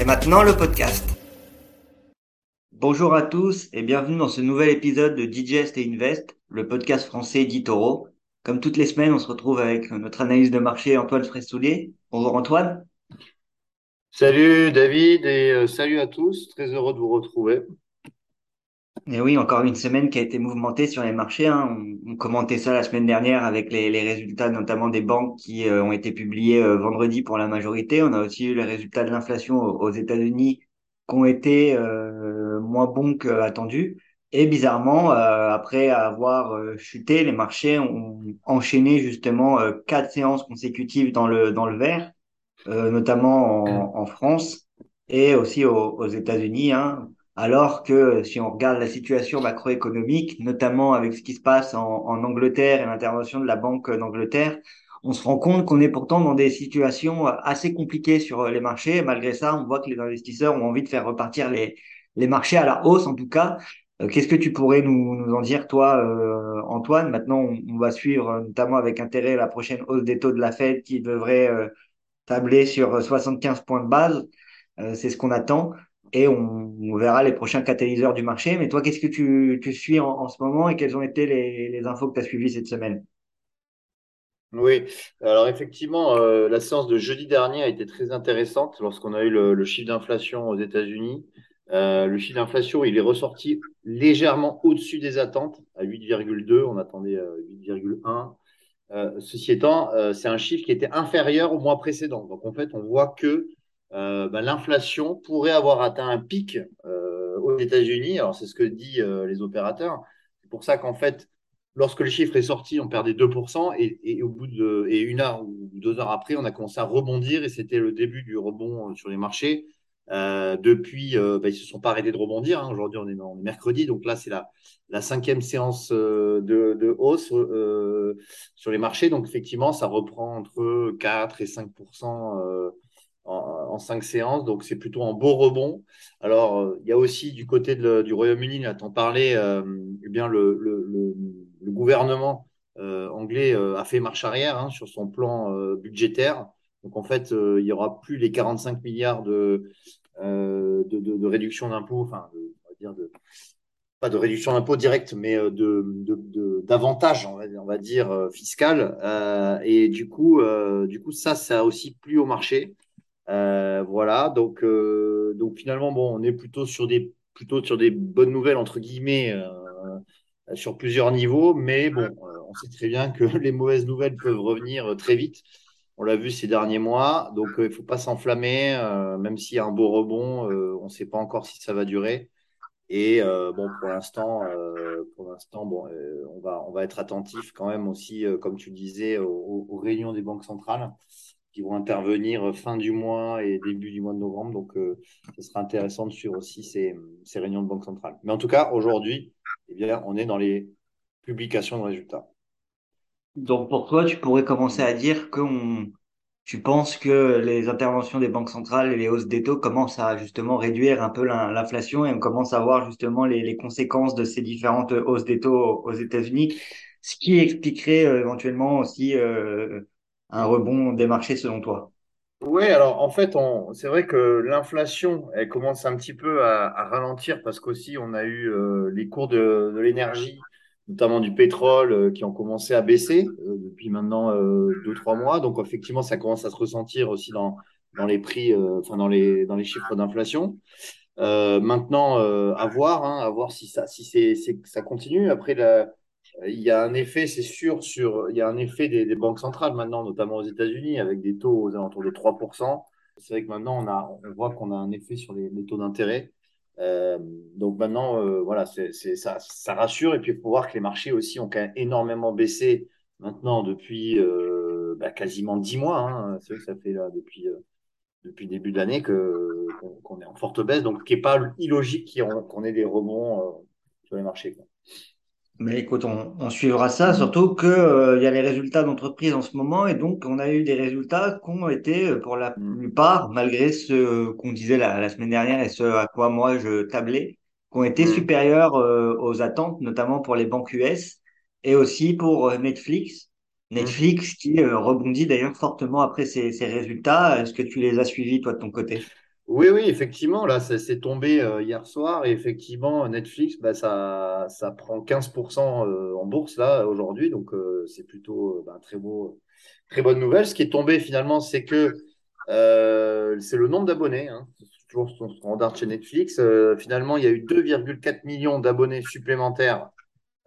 Et maintenant, le podcast. Bonjour à tous et bienvenue dans ce nouvel épisode de Digest et Invest, le podcast français d'Itoro. Comme toutes les semaines, on se retrouve avec notre analyse de marché Antoine Fressoulier. Bonjour Antoine. Salut David et euh, salut à tous. Très heureux de vous retrouver. Et oui, encore une semaine qui a été mouvementée sur les marchés. Hein. On, commentait ça la semaine dernière avec les, résultats notamment des banques qui euh, ont été publiés euh, vendredi pour la majorité. On a aussi eu les résultats de l'inflation aux, États-Unis qui ont été euh, moins bons qu'attendus. Et bizarrement, après avoir chuté, les marchés ont enchaîné justement quatre séances consécutives dans le dans le vert, notamment en, France et aussi aux, aux États-Unis. Hein alors que si on regarde la situation macroéconomique, notamment avec ce qui se passe en, Angleterre et l'intervention de la Banque d'Angleterre, on se rend compte qu'on est pourtant dans des situations assez compliquées sur les marchés. malgré ça, on voit que les investisseurs ont envie de faire repartir les, les marchés à la hausse, en tout cas. Euh, qu'est-ce que tu pourrais nous, nous en dire, toi, euh, Antoine? Maintenant, on, va suivre notamment avec intérêt la prochaine hausse des taux de la Fed qui devrait euh, tabler sur 75 points de base. C'est ce qu'on attend et on, verra les prochains catalyseurs du marché. Mais toi, qu'est-ce que tu, tu suis en, ce moment et quelles ont été les, les infos que tu as suivies cette semaine? Oui, alors effectivement, euh, la séance de jeudi dernier a été très intéressante lorsqu'on a eu le, chiffre d'inflation aux États-Unis. Euh, le chiffre d'inflation, il est ressorti légèrement au-dessus des attentes, à 8,2. On attendait 8,1. Euh, ceci étant, c'est un chiffre qui était inférieur au mois précédent. Donc en fait, on voit que euh, ben, l'inflation pourrait avoir atteint un pic euh, aux États-Unis. Alors, c'est ce que disent euh, les opérateurs. C'est pour ça qu'en fait, lorsque le chiffre est sorti, on perdait 2%, et, au bout de et une heure ou deux heures après, on a commencé à rebondir, et c'était le début du rebond sur les marchés. depuis, ben, ils ne se sont pas arrêtés de rebondir. Hein. Aujourd'hui, on est, mercredi, donc là, c'est la, cinquième séance de hausse sur les marchés. Donc, effectivement, ça reprend entre 4 et 5 en, cinq séances, donc c'est plutôt un beau rebond. Alors, euh, il y a aussi du côté du Royaume-Uni, là, t'en parlais, euh, eh bien, le, gouvernement euh, anglais a fait marche arrière hein, sur son plan budgétaire. Donc, en fait, il n'y aura plus les 45 milliards de, réduction d'impôts, enfin, on va dire de, pas de réduction d'impôts directe, mais de, d'avantages, on va, dire, fiscal. et du coup, du coup, ça, ça a aussi plu au marché. Euh, voilà, donc, euh, donc finalement, bon, on est plutôt sur des, plutôt sur des bonnes nouvelles, entre guillemets, euh, sur plusieurs niveaux, mais bon, on sait très bien que les mauvaises nouvelles peuvent revenir très vite. On l'a vu ces derniers mois, donc il ne faut pas s'enflammer, même s'il y a un beau rebond, on ne sait pas encore si ça va durer. Et bon, pour l'instant, pour l'instant, bon, on va, on va être attentif quand même aussi, comme tu disais, aux, réunions des banques centrales qui vont intervenir fin du mois et début du mois de novembre. Donc, euh, ce sera intéressant de suivre aussi ces, ces, réunions de Banque centrale. Mais en tout cas, aujourd'hui, eh bien, on est dans les publications de résultats. Donc, pour toi, tu pourrais commencer à dire que tu penses que les interventions des banques centrales et les hausses des taux commencent à justement réduire un peu l'inflation et on commence à voir justement les, les, conséquences de ces différentes hausses des taux aux États-Unis, ce qui expliquerait euh, éventuellement aussi euh, un rebond des marchés selon toi? Oui, alors en fait, c'est vrai que l'inflation, elle commence un petit peu à, ralentir parce qu'aussi on a eu euh, les cours de, l'énergie, notamment du pétrole, euh, qui ont commencé à baisser euh, depuis maintenant deux, trois mois. Donc effectivement, ça commence à se ressentir aussi dans, dans les prix, enfin dans les, dans les chiffres d'inflation. maintenant, à voir, hein, à voir si ça, si c'est, ça continue. Après, la, il y a un effet, c'est sûr, sur, il y a un effet des, banques centrales maintenant, notamment aux États-Unis, avec des taux aux alentours de 3%. C'est vrai que maintenant, on, a, on voit qu'on a un effet sur les, taux d'intérêt. Euh, donc maintenant, euh, voilà, c'est, ça, ça rassure. Et puis, il faut voir que les marchés aussi ont quand même énormément baissé maintenant depuis euh, bah, quasiment 10 mois. Hein. C'est vrai que ça fait là depuis depuis le début de l'année qu'on est en forte baisse, donc qui n'est pas illogique qu'on ait des rebonds sur les marchés. Mais écoute, on, suivra ça, surtout qu'il euh, y a les résultats d'entreprise en ce moment, et donc on a eu des résultats qui ont été, euh, pour la Mm. plupart, malgré ce qu'on disait la, la semaine dernière et ce à quoi moi je tablais, qui ont été Mm. supérieurs euh, aux attentes, notamment pour les banques US et aussi pour euh, Netflix. Mm. Netflix qui euh, rebondit d'ailleurs fortement après ces, ces résultats. Est-ce que tu les as suivis, toi, de ton côté? Oui, oui, effectivement, là, ça s'est tombé euh, hier soir et effectivement, Netflix, bah, ça, ça prend 15% euh, en bourse là aujourd'hui, donc euh, c'est plutôt bah, très beau, très bonne nouvelle. Ce qui est tombé finalement, c'est que c'est le nombre d'abonnés, hein. C'est toujours son standard chez Netflix. Finalement, il y a eu 2,4 millions d'abonnés supplémentaires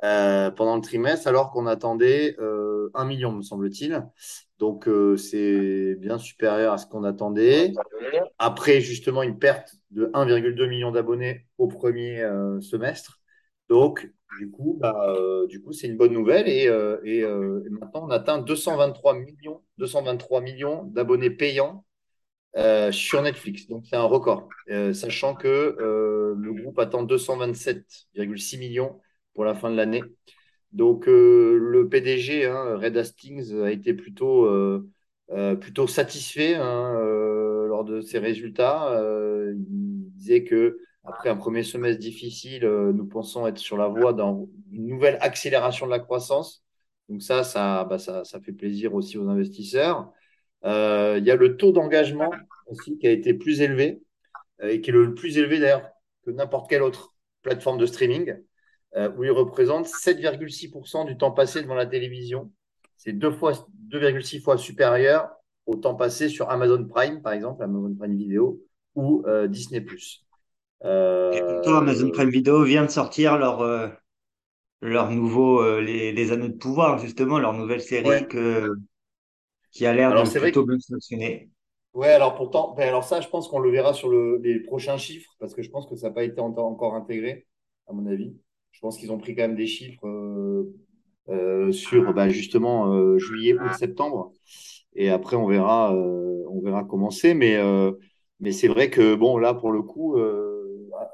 pendant le trimestre, alors qu'on attendait euh, 1 million, me semble-t-il. Donc, euh, c'est bien supérieur à ce qu'on attendait. Après, justement, une perte de 1,2 million d'abonnés au premier euh, semestre. Donc, du coup, bah, euh, c'est une bonne nouvelle. Et, et, et maintenant, on atteint 223 millions, 223 millions d'abonnés payants sur Netflix. Donc, c'est un record. Sachant que le groupe attend 227,6 millions pour la fin de l'année. Donc, euh, le PDG, hein, Red Hastings, a été plutôt, euh, euh, plutôt satisfait hein, lors de ses résultats. Il disait que après un premier semestre difficile, nous pensons être sur la voie d'une nouvelle accélération de la croissance. Donc ça, ça, bah, ça, ça fait plaisir aussi aux investisseurs. Il y a le taux d'engagement aussi qui a été plus élevé et qui est le plus élevé d'ailleurs que n'importe quelle autre plateforme de streaming euh, où il représente 7,6% du temps passé devant la télévision. C'est 2,6 fois supérieur au temps passé sur Amazon Prime, par exemple, Amazon Prime Video, ou euh, Disney+. Et pourtant, Amazon Euh, Prime Video vient de sortir leur, euh, leur nouveau, euh, les, les Anneaux de Pouvoir, justement, leur nouvelle série ouais. que, qui a l'air de que plutôt bien fonctionner. Ouais, alors pourtant, ben alors ça, je pense qu'on le verra sur le, les prochains chiffres, parce que je pense que ça n'a pas été en- encore intégré, à mon avis. Je pense qu'ils ont pris quand même des chiffres euh, euh, sur ben, justement euh, juillet, août, septembre. Et après, on verra, euh, on verra comment c'est. Mais, mais c'est vrai que bon, là, pour le coup,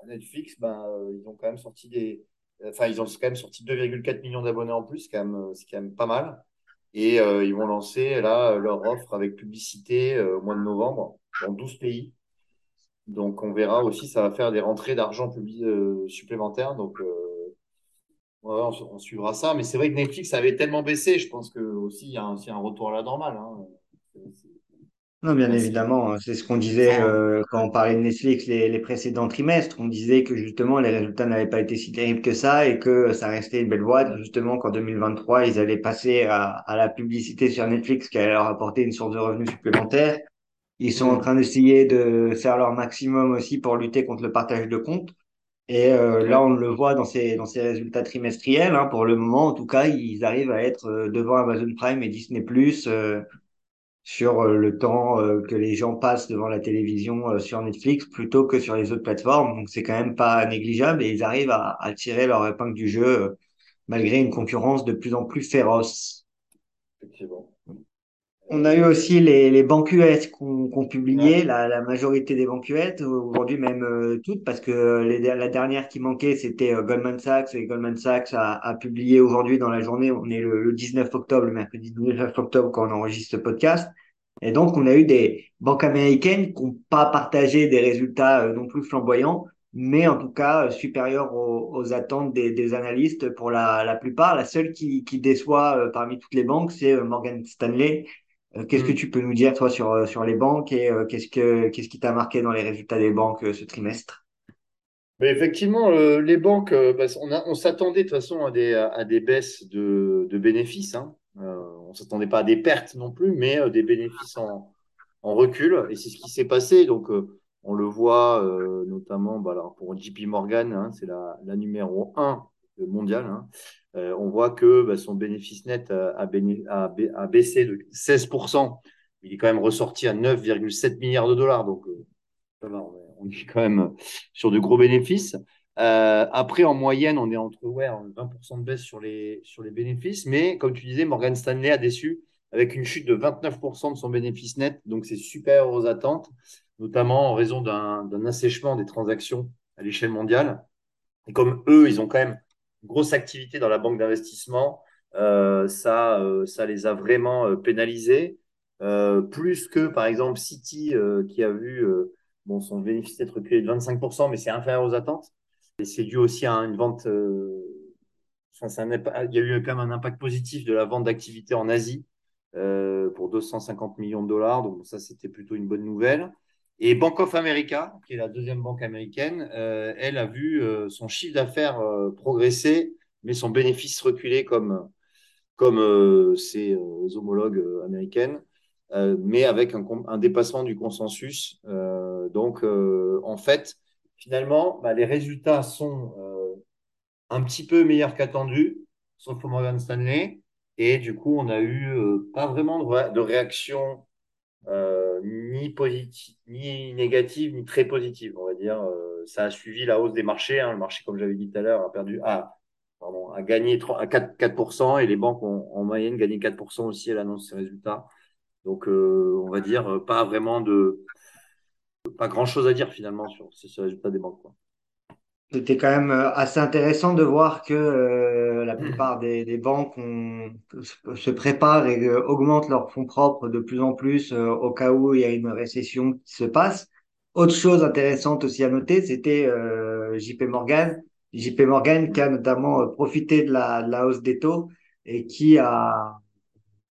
Netflix, ben, ils ont quand même sorti des. Enfin, ils ont quand même sorti 2,4 millions d'abonnés en plus, c'est quand même, c'est quand même pas mal. Et ils vont lancer là leur offre avec publicité au mois de novembre dans 12 pays. Donc on verra aussi, ça va faire des rentrées d'argent public supplémentaires. Donc on, on suivra ça. Mais c'est vrai que Netflix avait tellement baissé, je pense que aussi il y a aussi un retour à la normale. Hein. Non, bien évidemment, hein, c'est ce qu'on disait euh, quand on parlait de Netflix les, les précédents trimestres. On disait que justement les résultats n'avaient pas été si terribles que ça et que ça restait une belle boîte. Justement, qu'en 2023, ils allaient passer à, à la publicité sur Netflix qui allait leur apporter une source de revenus supplémentaire. Ils sont en train d'essayer de faire leur maximum aussi pour lutter contre le partage de comptes. Et euh, là, on le voit dans ces, dans ces résultats trimestriels. hein. pour le moment, en tout cas, ils arrivent à être euh, devant Amazon Prime et Disney+, euh, sur euh, le temps euh, que les gens passent devant la télévision euh, sur Netflix plutôt que sur les autres plateformes. Donc, c'est quand même pas négligeable et ils arrivent à, à tirer leur épingle du jeu malgré une concurrence de plus en plus féroce. Effectivement. On a eu aussi les, les banques US qu'on publié, Ouais. la, la majorité des banques US, aujourd'hui même euh, toutes, parce que les, la dernière qui manquait, c'était euh, Goldman Sachs, et Goldman Sachs a, a publié aujourd'hui dans la journée, on est le, le 19 octobre, le mercredi 19 octobre quand on enregistre ce podcast. Et donc, on a eu des banques américaines qui n'ont pas partagé des résultats euh, non plus flamboyants, mais en tout cas euh, supérieurs aux, aux attentes des, des analystes pour la, la plupart. La seule qui, qui déçoit euh, parmi toutes les banques, c'est euh, Morgan Stanley euh, Qu'est-ce que Hmm. tu peux nous dire, toi, sur, euh, sur les banques et euh, qu'est-ce que, qu'est-ce qui t'a marqué dans les résultats des banques euh, ce trimestre? Mais effectivement, euh, les banques, euh, bah, on s'attendait de toute façon à des, à des baisses de, de bénéfices. Hein. Euh, on s'attendait pas à des pertes non plus, mais euh, des bénéfices en, en recul. Et c'est ce qui s'est passé. Donc, euh, on le voit euh, notamment bah, alors pour JP Morgan, hein, c'est la, la numéro un mondiale. Hein. Euh, on voit que bah, son bénéfice net a, a, baissé de 16%. Il est quand même ressorti à 9,7 milliards de dollars. Donc, euh, on est, quand même sur de gros bénéfices. Euh, après, en moyenne, on est entre ouais, 20% de baisse sur les, sur les bénéfices. Mais comme tu disais, Morgan Stanley a déçu avec une chute de 29% de son bénéfice net. Donc, c'est supérieur aux attentes, notamment en raison d'un assèchement des transactions à l'échelle mondiale. Et comme eux, ils ont quand même grosse activité dans la banque d'investissement, euh, ça, euh, ça les a vraiment euh, pénalisés. plus que, par exemple, City, qui a vu bon, son bénéfice net reculé de 25%, mais c'est inférieur aux attentes. Et c'est dû aussi à une vente. Il y a eu quand même un impact positif de la vente d'activités en Asie pour 250 millions de dollars. Donc, ça, c'était plutôt une bonne nouvelle. Et Bank of America, qui est la deuxième banque américaine, euh, elle a vu euh, son chiffre d'affaires euh, progresser, mais son bénéfice reculer comme, comme ses homologues américaines, mais avec un, dépassement du consensus. donc, en fait, finalement, bah, les résultats sont un petit peu meilleurs qu'attendus, sauf pour Morgan Stanley. Et du coup, on a eu pas vraiment de, réaction ni positive, ni négative, ni très positive, on va dire. Euh, ça a suivi la hausse des marchés. Hein. Le marché, comme j'avais dit tout à l'heure, a perdu, gagné 3, à 4, 4%, et les banques ont en moyenne gagné 4% aussi à l'annonce de ces résultats. Donc, euh, on va dire pas vraiment de, pas grand chose à dire finalement sur ces résultats des banques. C'était quand même euh, assez intéressant de voir que euh, la plupart des, des banques ont, se préparent et euh, augmentent leurs fonds propres de plus en plus au cas où il y a une récession qui se passe. Autre chose intéressante aussi à noter, c'était JP Morgan. JP Morgan qui a notamment profité de la, de la hausse des taux et qui a,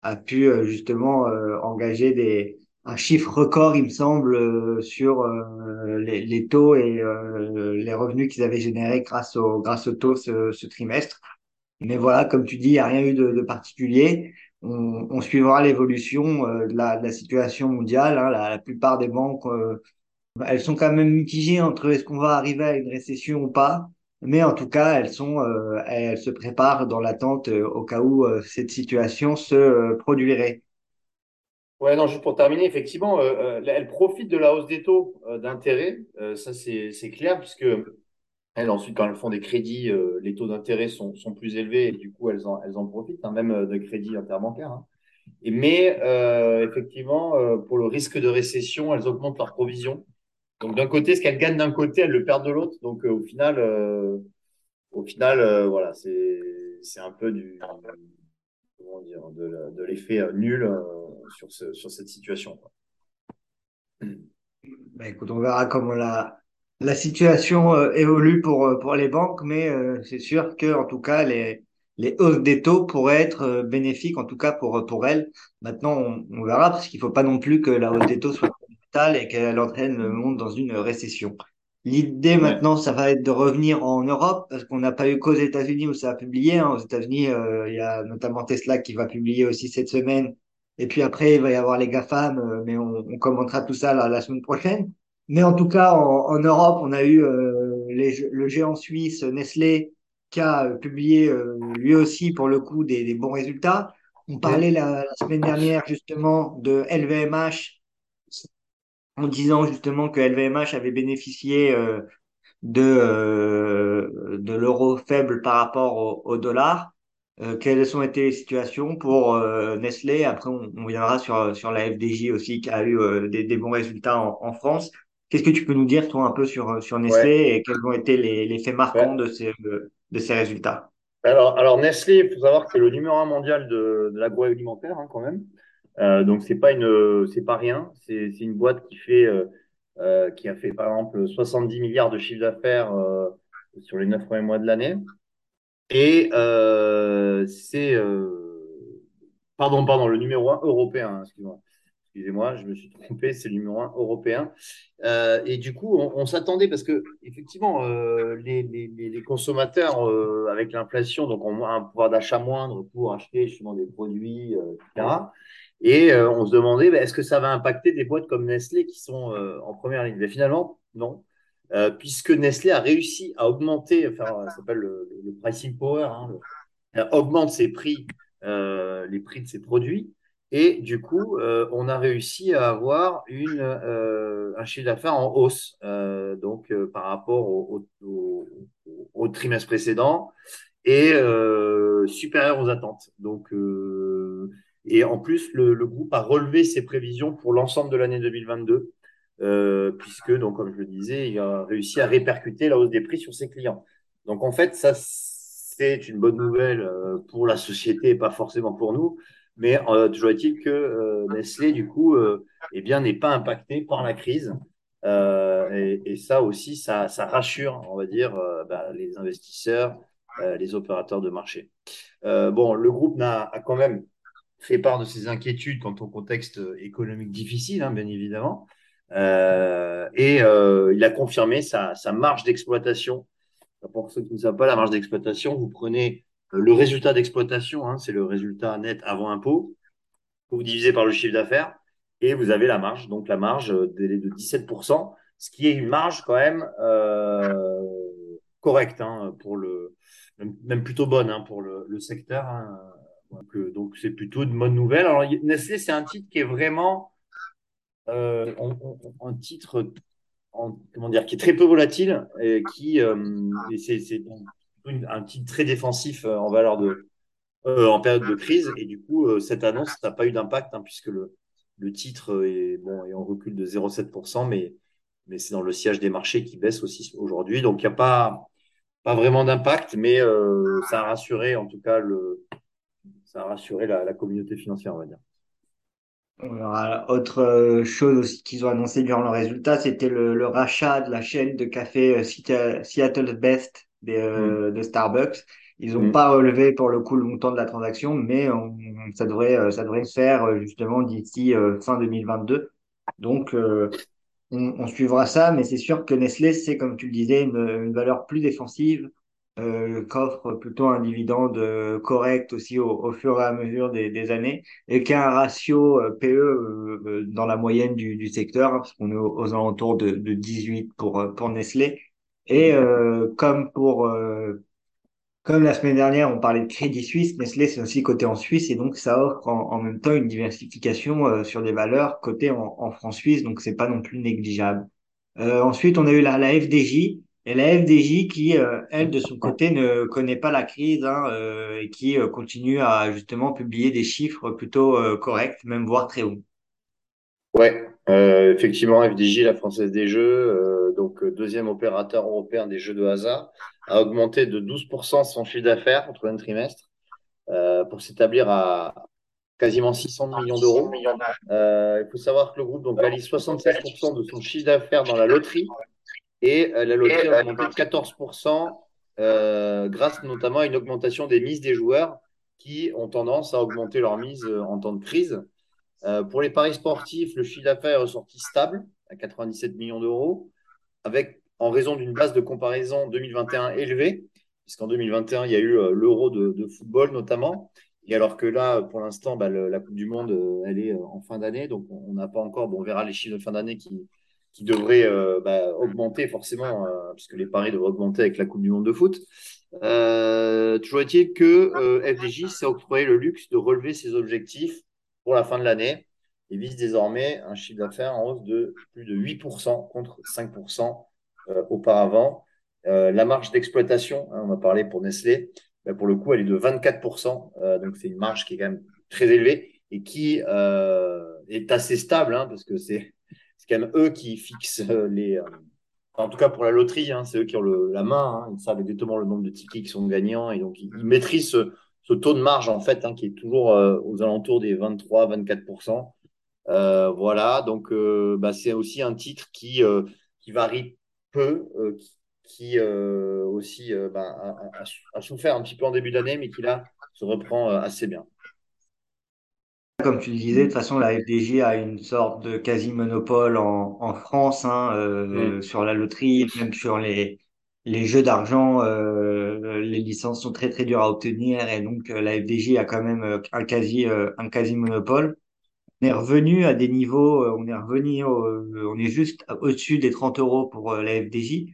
a pu justement engager des, un chiffre record, il me semble, euh, sur euh, les, les, taux et euh, les revenus qu'ils avaient générés grâce au, grâce au taux ce, ce, trimestre. Mais voilà, comme tu dis, il n'y a rien eu de, de particulier. On, on suivra l'évolution de la, de, la, situation mondiale. Hein. La, la, plupart des banques, elles sont quand même mitigées entre est-ce qu'on va arriver à une récession ou pas. Mais en tout cas, elles sont, elles se préparent dans l'attente au cas où cette situation se produirait. Ouais, non, juste pour terminer, effectivement, euh, euh, elle profite de la hausse des taux euh, d'intérêt. ça, c'est clair, puisque elles, ensuite, quand elles font des crédits, les taux d'intérêt sont, sont, plus élevés et du coup, elles en, elles en profitent, hein, même de crédits interbancaires. Hein. Et, mais effectivement, pour le risque de récession, elles augmentent leurs provisions. Donc, d'un côté, ce qu'elles gagnent d'un côté, elles le perdent de l'autre. Donc, au final, au final voilà, c'est un peu du comment dire, de, l'effet euh, nul euh, sur, ce, sur cette situation. Bah, écoute, on verra comment la, situation euh, évolue pour, les banques, mais c'est sûr que en tout cas, les, hausses des taux pourraient être bénéfiques, en tout cas pour, elles. Maintenant, on, on verra, parce qu'il ne faut pas non plus que la hausse des taux soit totale et qu'elle entraîne le monde dans une récession. L'idée maintenant, ça va être de revenir en Europe, parce qu'on n'a pas eu qu'aux États-Unis où ça a publié. Hein. Aux États-Unis, euh, il y a notamment Tesla qui va publier aussi cette semaine. Et puis après, il va y avoir les GAFAM, euh, mais on, on, commentera tout ça la, la semaine prochaine. Mais en tout cas, en, en Europe, on a eu euh, les, le géant suisse Nestlé qui a publié lui aussi, pour le coup, des, des bons résultats. On parlait la, la semaine dernière justement de LVMH en disant justement que LVMH avait bénéficié euh, de, euh, de l'euro faible par rapport au, dollar. Euh, quelles ont été les situations pour Nestlé? Après, on, on, viendra sur, sur la FDJ aussi, qui a eu des, des, bons résultats en, en France. Qu'est-ce que tu peux nous dire, toi, un peu sur, sur Nestlé et quels ont été les, les faits marquants de, ces, de ces résultats? Alors, alors, Nestlé, il faut savoir que c'est le numéro un mondial de, de l'agroalimentaire, hein, quand même. Euh, donc c'est pas une, c'est pas rien. C'est une boîte qui fait, euh, euh, qui a fait par exemple 70 milliards de chiffre d'affaires euh, sur les neuf premiers mois de l'année. Et c'est, pardon, pardon, le numéro un européen. Hein, excusez-moi. Excusez-moi, je me suis trompé, c'est le numéro un européen. Euh, et du coup, on, on s'attendait parce que effectivement, euh, les, les, les, consommateurs euh, avec l'inflation, donc ont un pouvoir d'achat moindre pour acheter justement des produits, etc. Et euh, on se demandait, bah, est-ce que ça va impacter des boîtes comme Nestlé qui sont euh, en première ligne? Mais finalement, non. Euh, puisque Nestlé a réussi à augmenter, enfin, ça s'appelle le, le, pricing power, hein, augmente ses prix, les prix de ses produits. Et du coup, on a réussi à avoir une, un chiffre d'affaires en hausse, donc par rapport au, au, au, au, trimestre précédent et supérieur aux attentes. Donc, Et en plus, le, le groupe a relevé ses prévisions pour l'ensemble de l'année 2022, euh, puisque, donc, comme je le disais, il a réussi à répercuter la hausse des prix sur ses clients. Donc, en fait, ça, c'est une bonne nouvelle euh, pour la société et pas forcément pour nous. Mais euh, toujours est-il que euh, Nestlé, du coup, euh, eh bien, n'est pas impacté par la crise. Euh, et, et, ça aussi, ça, ça, rassure, on va dire, bah, les investisseurs, les opérateurs de marché. bon, le groupe a, a, quand même fait part de ses inquiétudes quant au contexte économique difficile, hein, bien évidemment. et il a confirmé sa, sa marge d'exploitation. Pour ceux qui ne savent pas, la marge d'exploitation, vous prenez le résultat d'exploitation, hein, c'est le résultat net avant impôt, que vous divisez par le chiffre d'affaires et vous avez la marge. Donc la marge est de 17%, ce qui est une marge quand même euh, correcte hein, pour le, même plutôt bonne pour le secteur. Donc euh, donc c'est plutôt une bonne nouvelle. Alors Nestlé c'est un titre qui est vraiment euh, un titre en, comment dire qui est très peu volatile et qui euh, c'est un titre très défensif euh, en valeur de euh, en période de crise et du coup euh, cette annonce n'a pas eu d'impact hein, puisque le le titre est, bon, est en recul de 0,7%, mais, mais c'est dans le siège des marchés qui baisse aussi aujourd'hui. Donc, il n'y a pas, pas vraiment d'impact, mais ça a rassuré, en tout cas, le, ça a rassuré la, la communauté financière, on va dire. Alors, autre chose aussi qu'ils ont annoncé durant le résultat, c'était le, le, rachat de la chaîne de café Seattle Best de, mm. de Starbucks. Ils n'ont mmh. pas relevé pour le coup le montant de la transaction, mais on, ça devrait ça devrait se faire justement d'ici euh, fin 2022. Donc euh, on, on, suivra ça, mais c'est sûr que Nestlé c'est comme tu le disais une, une valeur plus défensive, euh, qu'offre plutôt un dividende correct aussi au, au fur et à mesure des, des années, et qui a un ratio PE euh, dans la moyenne du, du secteur, hein, parce qu'on est aux, alentours de, de 18 pour pour Nestlé. Et euh, comme pour comme la semaine dernière, on parlait de Crédit Suisse, Nestlé c'est aussi coté en Suisse et donc ça offre en, en même temps une diversification euh, sur des valeurs cotées en, en francs suisses, donc c'est pas non plus négligeable. Euh, ensuite, on a eu la, la FDJ et la FDJ qui, euh, elle, de son côté, ne connaît pas la crise hein, euh, et qui euh, continue à justement publier des chiffres plutôt corrects, même voire très hauts. Ouais, effectivement, FDJ, la française des jeux, donc deuxième opérateur européen des jeux de hasard a augmenté de 12% son chiffre d'affaires entre un trimestre pour s'établir à quasiment 600 millions d'euros. Il faut savoir que le groupe donc, valide 76% de son chiffre d'affaires dans la loterie et euh, la loterie a augmenté de 14% euh, grâce notamment à une augmentation des mises des joueurs qui ont tendance à augmenter leur mise euh, en temps de crise. Euh, pour les paris sportifs, le chiffre d'affaires est ressorti stable à 97 millions d'euros avec en raison d'une base de comparaison 2021 élevée, puisqu'en 2021, il y a eu euh, l'euro de, de, football notamment. Et alors que là, pour l'instant, bah, la Coupe du Monde, euh, elle est euh, en fin d'année, donc on n'a pas encore, bon, on verra les chiffres de fin d'année qui, qui devraient euh, bah, augmenter forcément, euh, puisque les paris devraient augmenter avec la Coupe du Monde de foot. Euh, toujours est-il que FDJ s'est octroyé le luxe de relever ses objectifs pour la fin de l'année et vise désormais un chiffre d'affaires en hausse de plus de 8% contre 5% euh, auparavant. La marge d'exploitation, hein, on a parlé pour Nestlé, ben pour le coup, elle est de 24%. Euh, donc, c'est une marge qui est quand même très élevée et qui est assez stable, hein, parce que c'est quand même eux qui fixent les. en tout cas, pour la loterie, hein, c'est eux qui ont la main. Hein, ils savent exactement le nombre de tickets qui sont gagnants et donc ils, maîtrisent ce, taux de marge en fait, hein, qui est toujours euh, aux alentours des 23-24%. Euh, voilà, donc euh, bah, c'est aussi un titre qui, varie peu, euh, qui euh, aussi euh, a, a, a, souffert un petit peu en début d'année, mais qui là se reprend assez bien. Comme tu le disais, de toute façon, la FDJ a une sorte de quasi-monopole en, en, France hein, euh, mmh. sur la loterie, même sur les, les jeux d'argent. Euh, les licences sont très très dures à obtenir et donc la FDJ a quand même un quasi un quasi-monopole on est revenu à des niveaux, euh, on est revenu, au, on est juste au-dessus des 30 euros pour euh, la FDJ.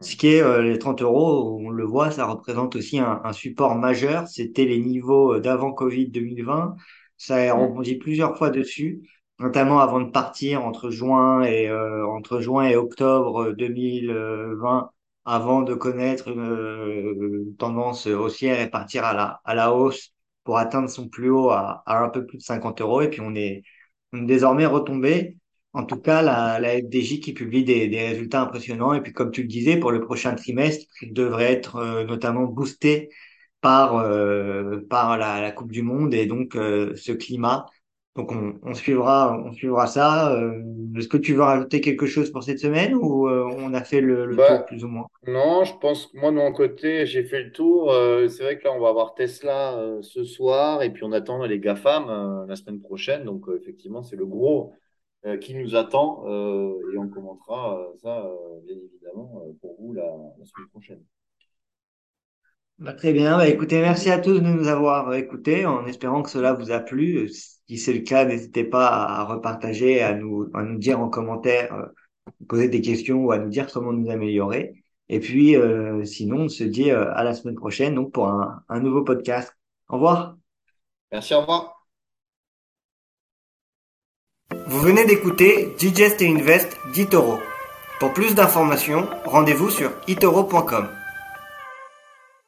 Ce qui est euh, les 30 euros, on le voit, ça représente aussi un, un support majeur. C'était les niveaux d'avant Covid 2020. Ça a rebondi plusieurs fois dessus, notamment avant de partir entre juin et euh, entre juin et octobre 2020, avant de connaître une, une tendance haussière et partir à la à la hausse pour atteindre son plus haut à, à un peu plus de 50 euros. Et puis on est, on est désormais retombé. En tout cas, la, la FDJ qui publie des, des résultats impressionnants. Et puis comme tu le disais, pour le prochain trimestre, il devrait être euh, notamment boosté par, euh, par la, la Coupe du Monde et donc euh, ce climat. Donc on, on suivra, on suivra ça. Euh, est-ce que tu veux rajouter quelque chose pour cette semaine ou euh, on a fait le, le tour Bah, plus ou moins? non, je pense que moi, de mon côté, j'ai fait le tour. Euh, c'est vrai que là, on va avoir Tesla euh, ce soir et puis on attend les GAFAM euh, la semaine prochaine. Donc, effectivement, c'est le gros euh, qui nous attend euh, et on commentera euh, ça, euh, bien évidemment, euh, pour vous la, la semaine prochaine. Bah, très bien. Bah, écoutez, merci à tous de nous avoir écoutés en espérant que cela vous a plu. Si c'est le cas, n'hésitez pas à repartager, à nous, à nous dire en commentaire, euh, poser des questions ou à nous dire comment nous améliorer. Et puis, euh, sinon, on se dit euh, à la semaine prochaine donc pour un, un nouveau podcast. Au revoir. Merci, au revoir. Vous venez d'écouter Digest et Invest d'Itoro. Pour plus d'informations, rendez-vous sur itoro.com.